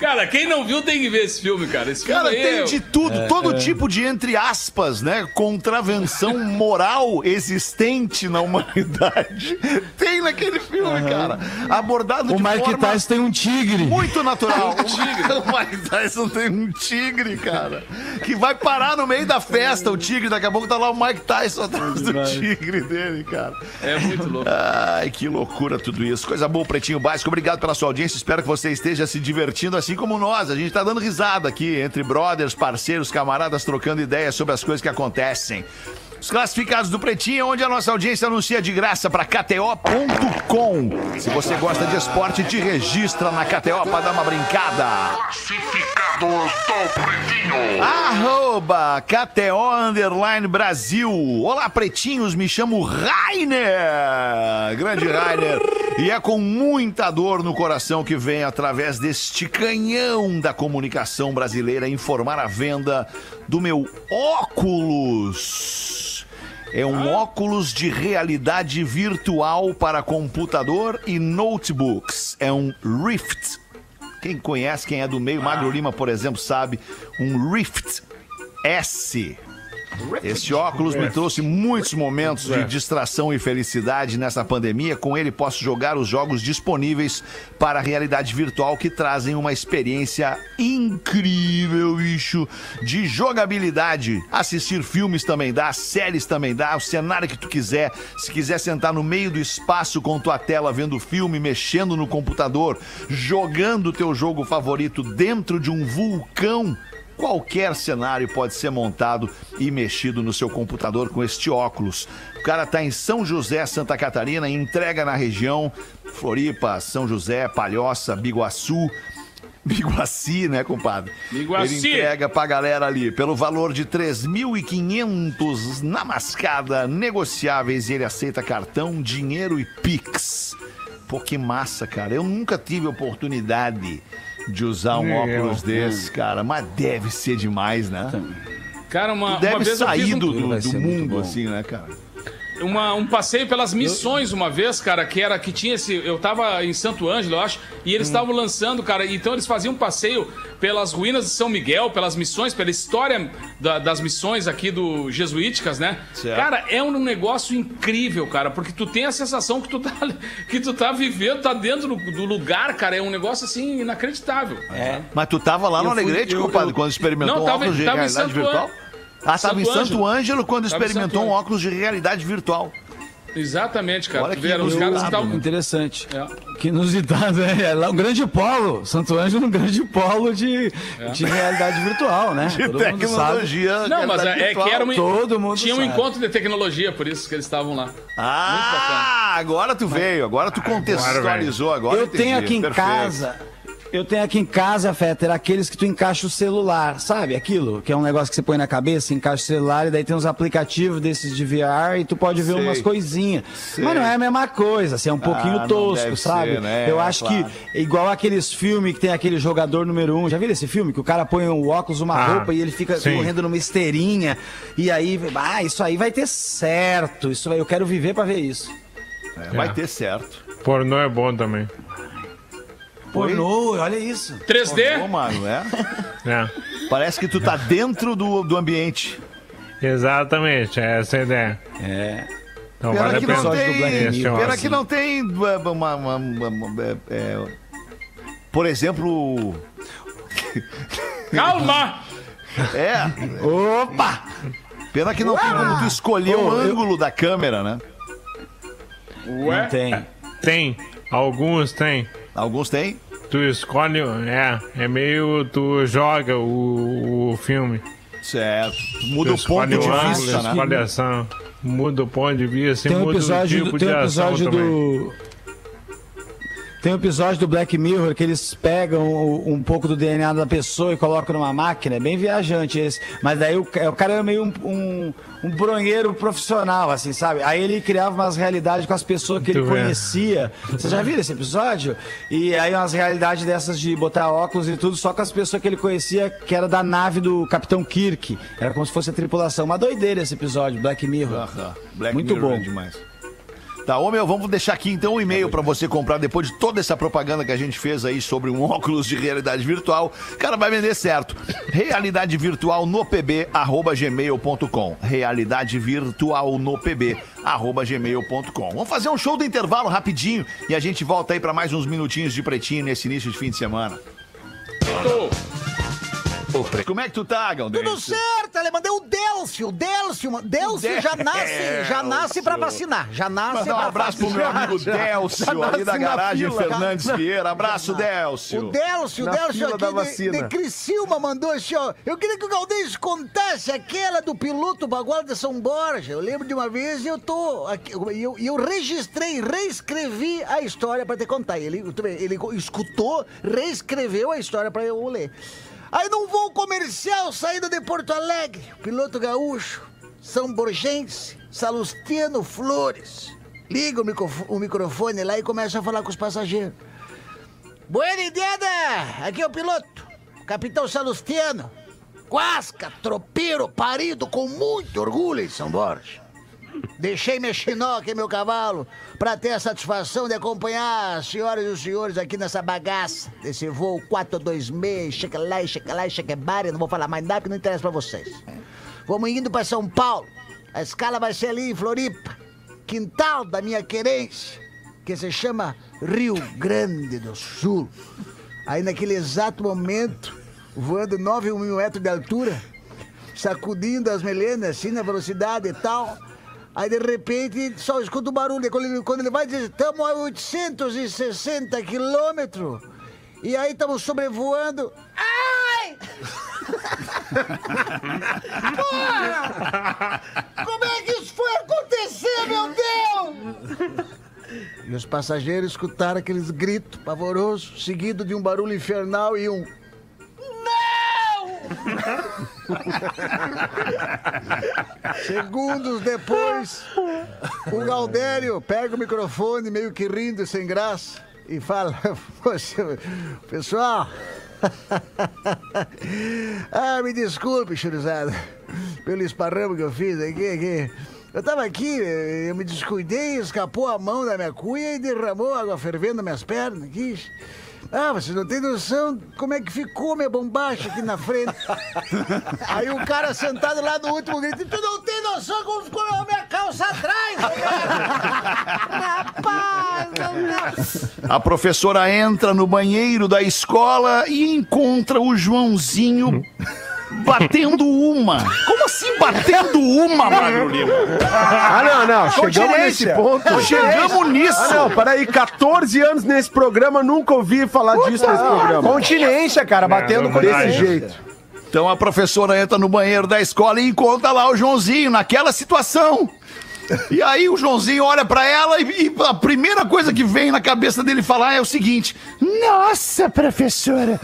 Cara, quem não viu tem que ver esse filme, cara. Esse filme Cara, aí tem é- de tudo, todo tipo de, entre aspas, né, contravenção moral existente na humanidade. Tem naquele filme, cara. Abordado O de Mike forma Tyson tem um tigre. muito natural. O Mike Tyson tem um tigre, cara, que vai parar no meio da festa, o tigre. Daqui a pouco tá lá o Mike Tyson atrás do tigre dele, cara. É muito louco. Ai, que loucura tudo isso. Coisa boa, Pretinho Básico. Obrigado pela sua audiência. Espero que você esteja se divertindo assim como nós. A gente tá dando risada aqui entre brothers, parceiros, camaradas, trocando ideias sobre as coisas que acontecem. Os classificados do Pretinho, onde a nossa audiência anuncia de graça para KTO.com. Se você gosta de esporte, te registra na KTO para dar uma brincada. Classificados do Pretinho. Arroba KTO Underline Brasil. Olá, pretinhos, me chamo Rainer. Grande Rainer. E é com muita dor no coração que vem através deste canhão da comunicação brasileira informar a venda do meu óculos. É um óculos de realidade virtual para computador e notebooks. É um Rift. Quem conhece, quem é do meio, Magro Lima, por exemplo, sabe, um Rift S. Esse óculos me trouxe muitos momentos de distração e felicidade nessa pandemia. Com ele posso jogar os jogos disponíveis para a realidade virtual que trazem uma experiência incrível, bicho, de jogabilidade. Assistir filmes também dá, séries também dá, o cenário que tu quiser. Se quiser sentar no meio do espaço com tua tela vendo filme, mexendo no computador, jogando teu jogo favorito dentro de um vulcão. Qualquer cenário pode ser montado e mexido no seu computador com este óculos. O cara tá em São José, Santa Catarina, e entrega na região Floripa, São José, Palhoça, Biguaçu. Biguaci, né, compadre? Biguaci. Ele entrega pra galera ali pelo valor de 3.500 na mascada, negociáveis, e ele aceita cartão, dinheiro e Pix. Pô, que massa, cara. Eu nunca tive oportunidade de usar um eu. óculos desse, cara, mas deve ser demais, né? Cara, uma, uma Deve vez eu sair do, do, do mundo, assim, né, cara? Uma- um passeio pelas missões uma vez, cara, que era que tinha esse. Eu tava em Santo Ângelo, eu acho, e Hum. eles estavam lançando, cara. Então eles faziam um passeio pelas ruínas de São Miguel, pelas missões, pela história da- das missões aqui do Jesuíticas, né? Certo. Cara, é um negócio incrível, cara, porque tu tem a sensação que tu tá, que tu tá vivendo, tá dentro do, do lugar, cara. É um negócio assim inacreditável. É. Mas tu tava lá no Eu fui- Alegrete, compadre, eu- quando experimentou Não, um tava- óculos de tava realidade virtual? An- Ah, tava em Santo Ângelo quando Tava experimentou um óculos de realidade virtual. Exatamente, cara. Olha Tu que vê, eram os caras que estavam. Interessante. É. Que inusitado, é. É lá um grande polo. Santo Ângelo, um grande polo de, de realidade virtual, né? De Todo mundo sabe. tecnologia. Não, mas é, é virtual. que era um, Todo mundo tinha um sabe. encontro de tecnologia, por isso que eles estavam lá. Ah, agora tu veio, agora tu contextualizou, agora eu entendi. tenho aqui em Perfeito. casa. Eu tenho aqui em casa, Fetter, aqueles que tu encaixa o celular, sabe? Aquilo que é um negócio que você põe na cabeça, encaixa o celular e daí tem uns aplicativos desses de VR e tu pode ver Sei. umas coisinhas. Sei. Mas não é a mesma coisa, assim, é um pouquinho não tosco, sabe? ser, né? Eu É, acho claro. que é igual aqueles filmes que tem aquele jogador número um. Já viram esse filme? Que o cara põe um óculos, uma Ah, roupa e ele fica sim. correndo numa esteirinha. E aí, ah, isso aí vai ter certo. Isso aí, eu quero viver pra ver isso. É, vai É. ter certo. Pornô é bom também. Pornô, olha isso. 3D? Ô, mano, é? É. Parece que tu tá dentro do, do ambiente. Exatamente, é essa a ideia. É. Então Pena vale a que pena. não tem. Pena assim. que não tem. é, Uma, uma- uma- uma- é, é, por exemplo. Calma! É. Opa! Pena que não tem como tu escolher o Ô, eu- ângulo da câmera, né? Ué? Não tem. Tem, alguns tem. Alguns tem. Tu escolhe, é, é meio, tu joga o, o filme. Certo. Muda Tu o ponto escolhe de o ângulo, vista, né? escolhe a ação. Muda o ponto de vista Tem um muda o episódio, tipo do, tem de um ação episódio também. Tem um episódio do Black Mirror que eles pegam o- um pouco do DNA da pessoa e colocam numa máquina. É bem viajante esse. Mas daí o, o cara é meio um, um, um bronheiro profissional, assim, sabe? Aí ele criava umas realidades com as pessoas que ele Muito bem. conhecia. Você já viu esse episódio? E aí umas realidades dessas de botar óculos e tudo, só com as pessoas que ele conhecia, que era da nave do Capitão Kirk. Era como se fosse a tripulação. Uma doideira esse episódio, Black Mirror. Aham. Black Muito Mirror bom. é demais. Tá, ô meu, vamos deixar aqui então um e-mail pra você comprar depois de toda essa propaganda que a gente fez aí sobre um óculos de realidade virtual. Cara, vai vender certo. Realidade virtual no pb arroba gmail.com. Realidade virtual no pb arroba gmail.com. Vamos fazer um show do intervalo rapidinho e a gente volta aí pra mais uns minutinhos de pretinho nesse início de fim de semana. Como é que tu tá, Galdêncio? Tudo certo, mandou o Delcio, o Delcio, mano. Delcio já nasce, já nasce pra vacinar, já nasce Mandar um pra abraço pro meu vacinar. amigo Delcio, ali da garagem Fernandes Vieira. Abraço, O Delcio. Delcio, o Delcio fila da aqui de, vacina. de Criciúma mandou assim, ó. Eu queria que o Galdêncio contasse aquela do piloto Bagual de São Borja. Eu lembro de uma vez e eu tô. aqui- E eu, eu registrei, reescrevi a história pra te contar. Ele, tu vê, ele escutou, reescreveu a história pra eu ler. Aí num voo comercial saindo de Porto Alegre, piloto gaúcho, São Borgense, Salustiano Flores. Liga o, microfo- o microfone lá e começa a falar com os passageiros. Buena ideia! Aqui é o piloto, capitão Salustiano. Guasca, tropeiro, parido com muito orgulho em São Borja. Deixei meu chinó aqui, meu cavalo, pra ter a satisfação de acompanhar as senhoras e os senhores aqui nessa bagaça, desse voo 426, checa lá, checa lá, checa não vou falar mais nada que não interessa pra vocês. Vamos indo pra São Paulo. A escala vai ser ali em Floripa, quintal da minha querência, que se chama Rio Grande do Sul. Aí naquele exato momento, voando 9 mil metros de altura, sacudindo as melenas assim na velocidade e tal. Aí de repente só escuta o barulho. Quando ele, quando ele vai dizer, estamos a 860 quilômetros. E aí estamos sobrevoando. Ai! Porra! Como é que isso foi acontecer, meu Deus? E os passageiros escutaram aqueles gritos pavorosos, seguido de um barulho infernal e um. Segundos depois, o Galdério pega o microfone, meio que rindo, sem graça, e fala: "Poxa, Pessoal, ah, me desculpe, churizada, pelo esparramo que eu fiz aqui. aqui. Eu tava aqui, eu me descuidei, escapou a mão da minha cuia e derramou água fervendo nas minhas pernas aqui. Ah, você não tem noção como é que ficou minha bombacha aqui na frente. Aí o cara sentado lá no último grito, tu não tem noção como ficou a minha calça atrás, Roberto?" Rapaz, não, A professora entra no banheiro da escola e encontra o Joãozinho batendo uma. Como assim batendo uma, Magro Lima? Ah, não, não. Chegamos nesse ponto. Chegamos nisso. Ah, não, peraí. 14 anos nesse programa, nunca ouvi falar disso nesse programa. Continência, cara, batendo não, com não, Desse jeito. Então a professora entra no banheiro da escola e encontra lá o Joãozinho naquela situação. E aí o Joãozinho olha pra ela e, e a primeira coisa que vem na cabeça dele falar é o seguinte: Nossa, professora,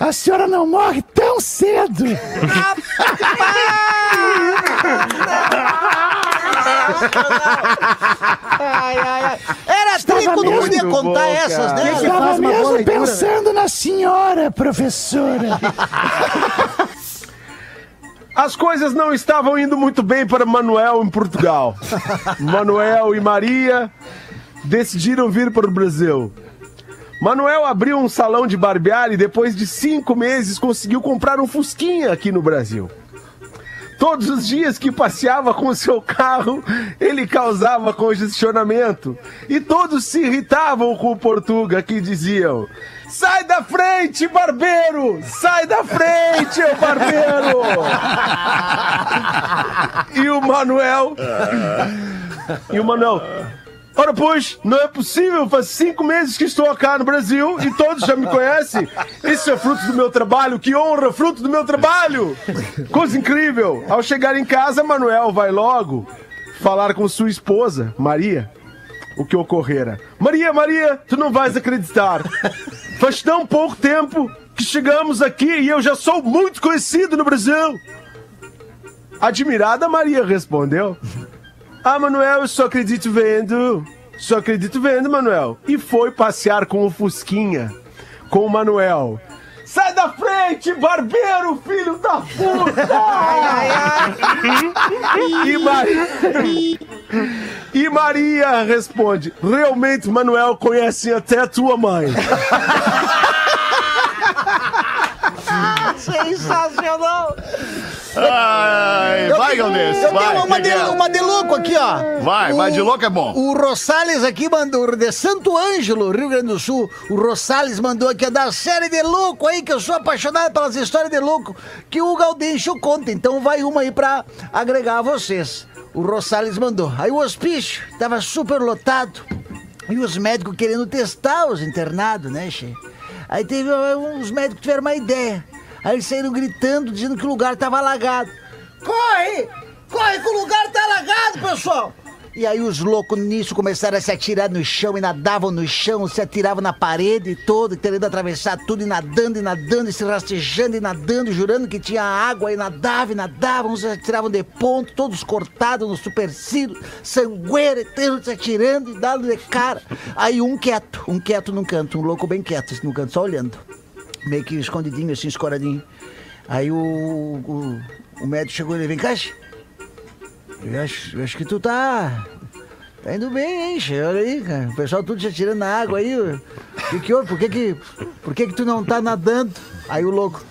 a senhora não morre tão cedo. Ai, ai, ai. Era trico, não podia contar bom, essas, né? Uma boa leitura? pensando na senhora, professora. As coisas não estavam indo muito bem para Manuel em Portugal. Manuel e Maria decidiram vir para o Brasil. Manuel abriu um salão de barbear e depois de cinco meses conseguiu comprar um Fusquinha aqui no Brasil. Todos os dias que passeava com seu carro, ele causava congestionamento. E todos se irritavam com o Portuga, que diziam: Sai da frente, barbeiro! Sai da frente, ô barbeiro! e o Manuel. E o Manuel. Ora, pois, não é possível. Faz cinco meses que estou cá no Brasil e todos já me conhecem. Isso é fruto do meu trabalho. Que honra, fruto do meu trabalho. Coisa incrível. Ao chegar em casa, Manuel vai logo falar com sua esposa, Maria. o que ocorrera. Maria, Maria, tu não vais acreditar. Faz tão pouco tempo que chegamos aqui e eu já sou muito conhecido no Brasil. Admirada, Maria respondeu. Ah, Manuel, eu só acredito vendo. Só acredito vendo, Manuel. E foi passear com o Fusquinha. Com o Manuel. Sai da frente, barbeiro, filho da puta! e, Maria... e Maria responde: Realmente, Manuel conhece até a tua mãe. Sensacional! Ai, vai, Galdês. Eu vai. tenho uma de, uma de louco aqui, ó. Vai, mas de louco é bom. O Rosales aqui mandou, de Santo Ângelo, Rio Grande do Sul. O Rosales mandou aqui, ó, da série de louco aí, que eu sou apaixonado pelas histórias de louco que o Gaudêncio conta. Então vai uma aí pra agregar a vocês. O Rosales mandou. Aí o hospício tava super lotado. E os médicos querendo testar os internados, né, che? Aí teve uns médicos que tiveram uma ideia. Aí eles saíram gritando, dizendo que o lugar tava alagado. Corre! Corre que o lugar tá alagado, pessoal! E aí os loucos nisso começaram a se atirar no chão e nadavam no chão, se atiravam na parede toda, querendo atravessar tudo e nadando e nadando e se rastejando e nadando, jurando que tinha água e nadavam e nadavam, se atiravam de ponto, todos cortados no supercílio, sangueira, todos se atirando e dando de cara. Aí um quieto, um quieto num canto, um louco bem quieto assim, num canto, só olhando, meio que escondidinho assim, escoradinho. Aí o, o, o médico chegou e ele, vem cá, eu acho, eu acho que tu tá. Tá indo bem, hein, che? Olha aí, cara. O pessoal tudo se atirando na água aí. O que que houve? Por que que, por que que tu não tá nadando? Aí o louco.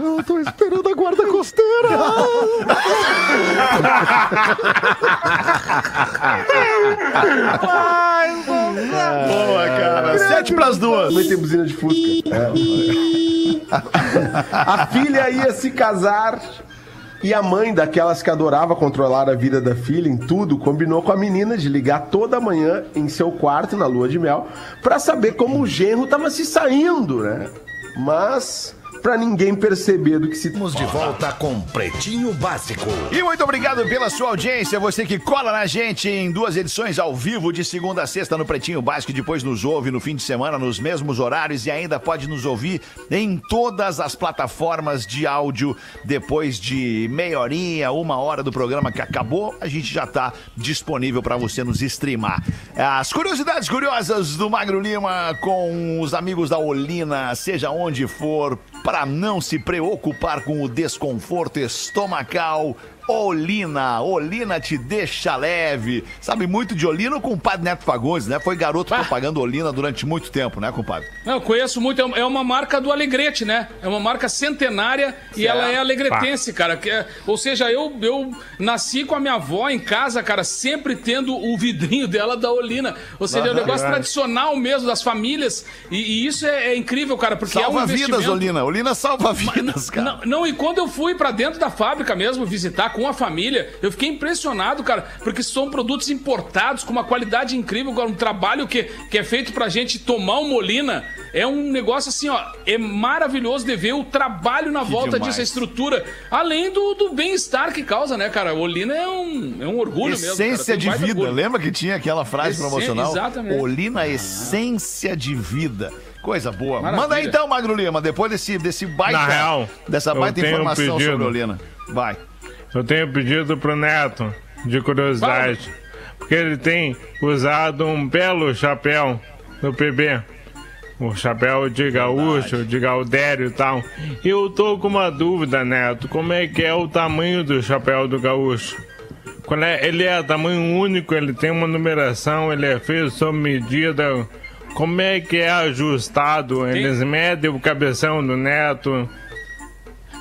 Eu tô esperando a guarda costeira. Boa, cara. Sete pras duas. Também tem buzina de Fusca. a filha ia se casar e a mãe daquelas que adorava controlar a vida da filha em tudo combinou com a menina de ligar toda manhã em seu quarto na lua de mel pra saber como o genro tava se saindo, né? Mas pra ninguém perceber do que se Estamos de volta com Pretinho Básico. E muito obrigado pela sua audiência, você que cola na gente em duas edições ao vivo de segunda a sexta no Pretinho Básico, e depois nos ouve no fim de semana nos mesmos horários e ainda pode nos ouvir em todas as plataformas de áudio depois de meia horinha, uma hora do programa que acabou, a gente já tá disponível para você nos streamar. As curiosidades curiosas do Magro Lima com os amigos da Olina, seja onde for, para não se preocupar com o desconforto estomacal. Olina, Olina te deixa leve. Sabe muito de Olina com o padre Neto Fagundes, né? Foi garoto Bah. propaganda Olina durante muito tempo, né, compadre? Não, eu conheço muito. é uma- É uma marca do Alegrete, né? É uma marca centenária e ela é alegretense, cara. Que é- ou seja, eu, eu nasci com a minha avó em casa, cara, sempre tendo o vidrinho dela da Olina. Ou seja, é um negócio tradicional mesmo das famílias. E, e isso é, é incrível, cara, porque é um Salva vidas, investimento. Olina. Olina salva vidas, cara. Não, não, e quando eu fui pra dentro da fábrica mesmo visitar com a família, eu fiquei impressionado, cara, porque são produtos importados com uma qualidade incrível, agora, um trabalho que, que é feito pra gente tomar uma Molina. É um negócio assim, ó, é maravilhoso de ver o trabalho na volta demais. disso, a estrutura, além do, do bem-estar que causa, né, cara? Olina é um, é um orgulho mesmo. cara. Essência de vida. orgulho. Lembra que tinha aquela frase Essen- promocional? exatamente. Olina, essência de vida. Coisa boa. Maravilha. Manda aí então, Magro Lima, depois desse, desse baita, real, dessa baita um informação pedido. sobre Olina. Vai. Eu tenho pedido pro Neto, de curiosidade, porque ele tem usado um belo chapéu no PB. O chapéu de gaúcho, de gaudério e tal. E eu tô com uma dúvida, Neto. Como é que é o tamanho do chapéu do gaúcho? Qual é? Ele é tamanho único, ele tem uma numeração, ele é feito sob medida. Como é que é ajustado? Eles medem o cabeção do Neto.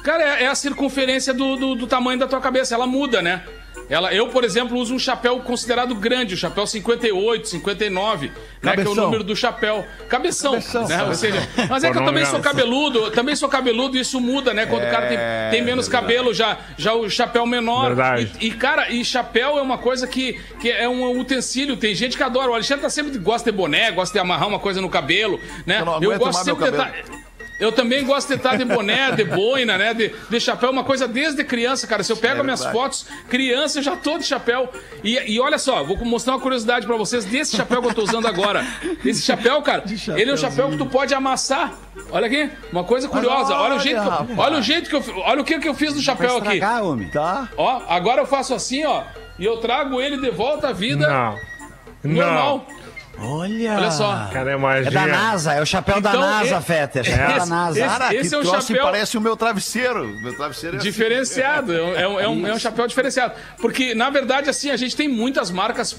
Cara, é, é a circunferência do, do, do tamanho da tua cabeça, ela muda, né? Ela, eu, por exemplo, uso um chapéu considerado grande, o chapéu 58, 59, né? Que é o número do chapéu. Cabeção, Cabeção, né? Ou seja, mas é que eu Por também sou cabeludo, também sou cabeludo e isso muda, né? Quando o cara tem, tem menos cabelo, já, já o chapéu menor. Verdade. E, e, cara, e chapéu é uma coisa que, que é um utensílio. Tem gente que adora. O Alexandre tá sempre gosta de boné, gosta de amarrar uma coisa no cabelo, né? Eu não eu gosto sempre de. Eu também gosto de estar de boné, de boina, né? De, de chapéu, uma coisa desde criança, cara. Se eu pego É minhas fotos, criança, eu já tô de chapéu. E, e olha só, vou mostrar uma curiosidade pra vocês desse chapéu que eu tô usando agora. Esse chapéu, cara, ele é um chapéu que tu pode amassar. Olha aqui, uma coisa curiosa. Olha o jeito que olha o jeito que eu, olha o que que eu fiz no chapéu aqui. Homem. Tá? Ó, agora eu faço assim, ó, e eu trago ele de volta à vida Não. normal. Não. Olha. Olha só. Cara, é magia. É da NASA, é o chapéu da Então, NASA, esse- Fetter. Chapéu da esse- NASA. esse- Cara, que é o troço chapéu- parece o meu travesseiro. Meu travesseiro é assim. Diferenciado, é um, é um- é um- é um chapéu diferenciado. Porque, na verdade, assim, a gente tem muitas marcas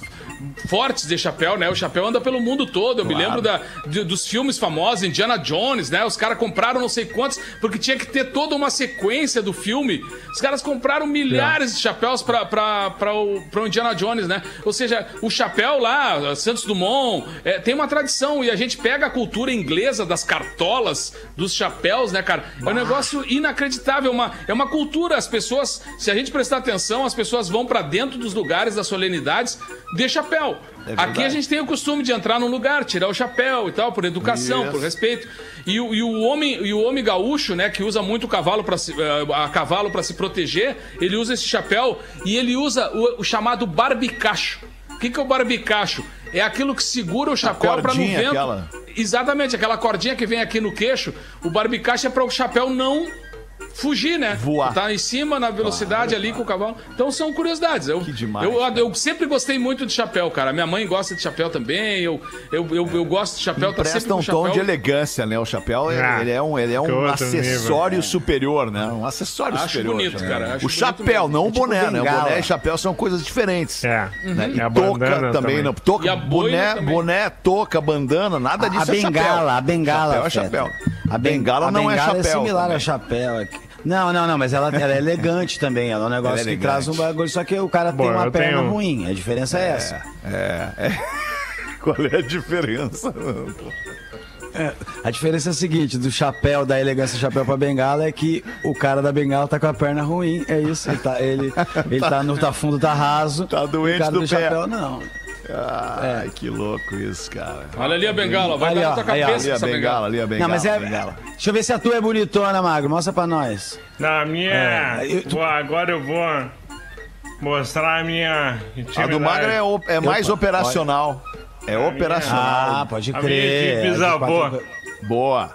fortes de chapéu, né? O chapéu anda pelo mundo todo. Eu me lembro da, de- dos filmes famosos, Indiana Jones, né? Os caras compraram não sei quantos, porque tinha que ter toda uma sequência do filme. Os caras compraram milhares de chapéus pra, o, pra o Indiana Jones, né? Ou seja, o chapéu lá, Santos Dumont, é, tem uma tradição e a gente pega a cultura inglesa das cartolas, dos chapéus, né, cara? É um negócio inacreditável, uma, é uma cultura. As pessoas, se a gente prestar atenção, as pessoas vão pra dentro dos lugares das solenidades de chapéu. verdade. Aqui a gente tem o costume de entrar num lugar, tirar o chapéu e tal, por educação, Isso. por respeito. E, o- e o homem, e o homem gaúcho, né, que usa muito o cavalo para se, eh, a cavalo para se proteger, ele usa esse chapéu e ele usa o, o chamado barbicacho. O que, que é o barbicacho? É aquilo que segura o chapéu para no cordinha vento. aquela. Exatamente, aquela cordinha que vem aqui no queixo. O barbicacho é para o chapéu não fugir, né? Voar. Tá em cima na velocidade ali com o cavalo. Então são curiosidades. Eu, Que demais, eu, cara. eu sempre gostei muito de chapéu, cara. Minha mãe gosta de chapéu também. Eu, eu, eu, eu gosto de chapéu, tá sempre Presta com um chapéu. tom de elegância, né? O chapéu, ele, Ah, ele é um, ele é um acessório nível. superior, né? Um acessório Acho superior. bonito, né? cara, acho o chapéu, não o É tipo boné, né? O bengala. boné e chapéu são coisas diferentes. É. Né? E a E toca também, não. Toca, E a boné, também. boné, toca, bandana, nada disso a é chapéu. bengala, a bengala. Chapéu é Fetter. chapéu. A ben- bengala a não é bengala chapéu. similar também. ao chapéu. aqui. Não, não, não, mas ela, ela é elegante também. Ela é um negócio Ela é que traz um bagulho. Só que o cara Bom, tem uma perna tenho- ruim. A diferença é, essa. Qual é a diferença? A diferença é a seguinte: do chapéu, da elegância do chapéu pra bengala, é que o cara da bengala tá com a perna ruim. É isso. Ele tá, ele, ele tá no tá fundo, tá raso. Tá doente o cara do do, pé. chapéu, não. Ai, que louco isso, cara. Olha ali a bengala, vai Ali, dar na ó, tua aí, ó. cabeça Ali a essa bengala, bengala. ali a bengala. não, mas é. bengala. Deixa eu ver se a tua é bonitona, Magro. Mostra pra nós. Na minha. É, eu- tu- agora eu vou mostrar a minha A do Magro é, o- é mais Opa, operacional. É operacional. Ah, pode A crer. minha de É quatro- Boa.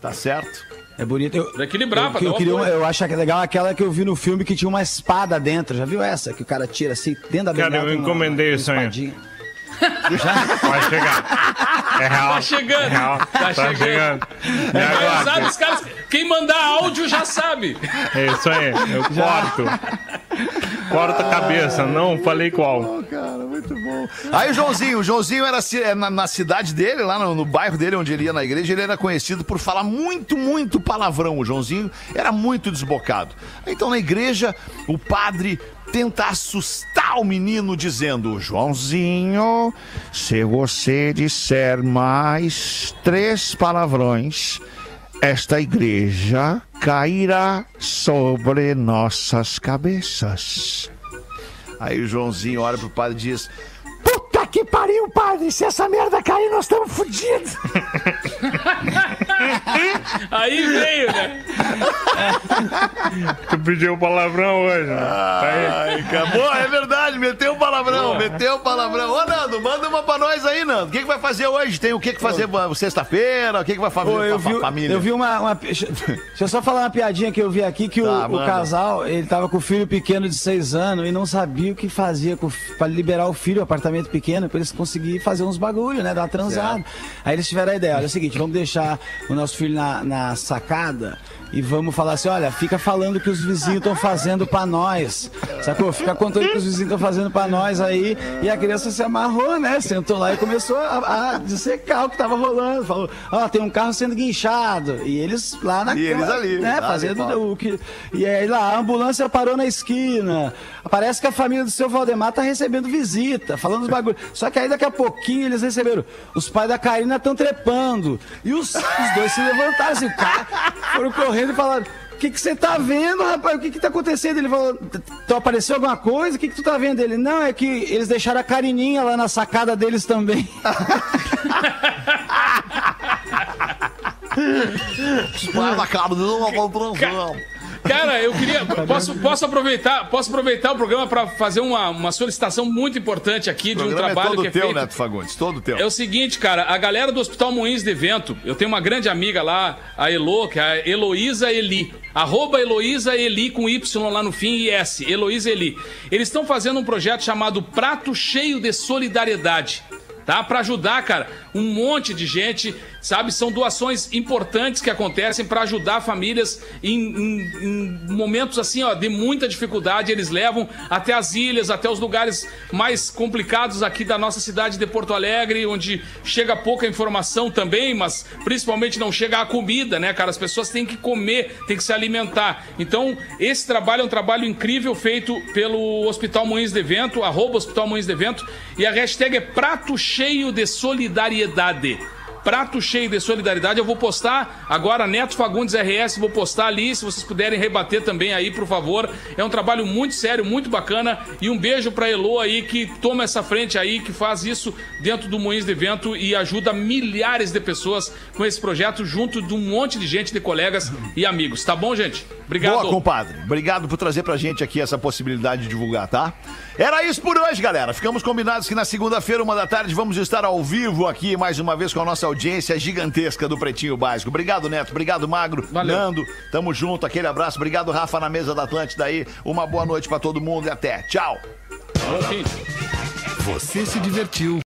Tá certo? É bonito. Eu, Pra equilibrar, eu, pra eu, queria eu acho que é legal aquela que eu vi no filme que tinha uma espada dentro. Já viu essa? Que o cara tira assim, dentro da Cara, bengala eu encomendei uma isso aí. Vai chegar. É real. Tá chegando, É real. tá Tá chegando. chegando. Usar agora? dos caras. Quem mandar áudio já sabe. É isso aí. Eu corto. Corta a cabeça. Não falei qual. cara, muito bom. Aí o Joãozinho, o Joãozinho era é, na, na cidade dele, lá no, no bairro dele, onde ele ia na igreja, ele era conhecido por falar muito, muito palavrão. O Joãozinho era muito desbocado. Então na igreja, o padre tenta assustar o menino dizendo: Joãozinho, se você disser mais três palavrões, esta igreja cairá sobre nossas cabeças. Aí o Joãozinho olha pro padre e diz: Puta que pariu, padre! Se essa merda cair, nós estamos fodidos! Aí veio, né? Tu pediu palavrão hoje. né? Tá aí. Ai, acabou, é verdade, meteu o palavrão, meteu o palavrão. Ô, Nando, manda uma pra nós aí, Nando. O que, que vai fazer hoje? Tem o que, que fazer sexta-feira? O que, que vai fazer eu com a vi, família? eu vi uma, uma- Deixa eu só falar uma piadinha que eu vi aqui: que o- Tá, o, manda. casal, ele tava com o filho pequeno de seis anos e não sabia o que fazia com, o pra liberar o filho, o apartamento pequeno, pra eles conseguirem fazer uns bagulho, né? Dar uma transada. Aí eles tiveram a ideia: olha é o seguinte, vamos deixar o nosso filho na, na sacada. E vamos falar assim, olha, fica falando o que os vizinhos estão fazendo pra nós. Sacou? Fica contando o que os vizinhos estão fazendo pra nós aí. E a criança se amarrou, né? Sentou lá e começou a, a dissecar o que tava rolando. Falou, ó, tem um carro sendo guinchado. E eles lá na E eles ali, né? Fazendo o que. E aí lá, a ambulância parou na esquina. Parece que a família do seu Valdemar tá recebendo visita, falando os bagulhos. Só que aí daqui a pouquinho eles receberam. Os pais da Karina estão trepando. E os, os dois se levantaram assim, o cara, foram correndo e falaram. O que que você tá vendo, rapaz? O que que tá acontecendo? Ele falou, "T- apareceu alguma coisa? O que que tu tá vendo? Ele, não, é que eles deixaram a Carininha lá na sacada deles também. Fala, cara, não vou transar. Cara, eu queria. Posso, posso, aproveitar, posso aproveitar o programa para fazer uma, uma solicitação muito importante aqui de um programa trabalho é todo que é teu, feito. Neto Fagundes, todo teu. É o seguinte, cara, a galera do Hospital Moinhos de Vento, eu tenho uma grande amiga lá, a Elo, que é a Heloísa Eli. Arroba Heloísa Eli com Y lá no fim e S. Heloísa Eli. Eles estão fazendo um projeto chamado Prato Cheio de Solidariedade. Tá? Pra ajudar, cara, um monte de gente, sabe? São doações importantes que acontecem para ajudar famílias em, em- em momentos assim, ó, de muita dificuldade. Eles levam até as ilhas, até os lugares mais complicados aqui da nossa cidade de Porto Alegre, onde chega pouca informação também, mas principalmente não chega a comida, né, cara? As pessoas têm que comer, têm que se alimentar. Então, esse trabalho é um trabalho incrível feito pelo Hospital Moinhos de Vento, arroba Hospital Moinhos de Vento, e a hashtag é Prato Cheio de Solidariedade sociedade. Prato cheio de solidariedade. Eu vou postar agora, Neto Fagundes RS, vou postar ali. Se vocês puderem rebater também aí, por favor. É um trabalho muito sério, muito bacana. E um beijo pra Elo aí, que toma essa frente aí, que faz isso dentro do Moinhos de Vento e ajuda milhares de pessoas com esse projeto, junto de um monte de gente, de colegas e amigos. Tá bom, gente? Obrigado. Boa, compadre. Obrigado por trazer pra gente aqui essa possibilidade de divulgar, tá? Era isso por hoje, galera. Ficamos combinados que na segunda-feira, uma da tarde, vamos estar ao vivo aqui mais uma vez com a nossa audiência gigantesca do Pretinho Básico. Obrigado, Neto. Obrigado, Magro. Valeu. Nando. Tamo junto. Aquele abraço. Obrigado, Rafa, na mesa da Atlântida aí. Uma boa noite pra todo mundo e até. Tchau. Você se divertiu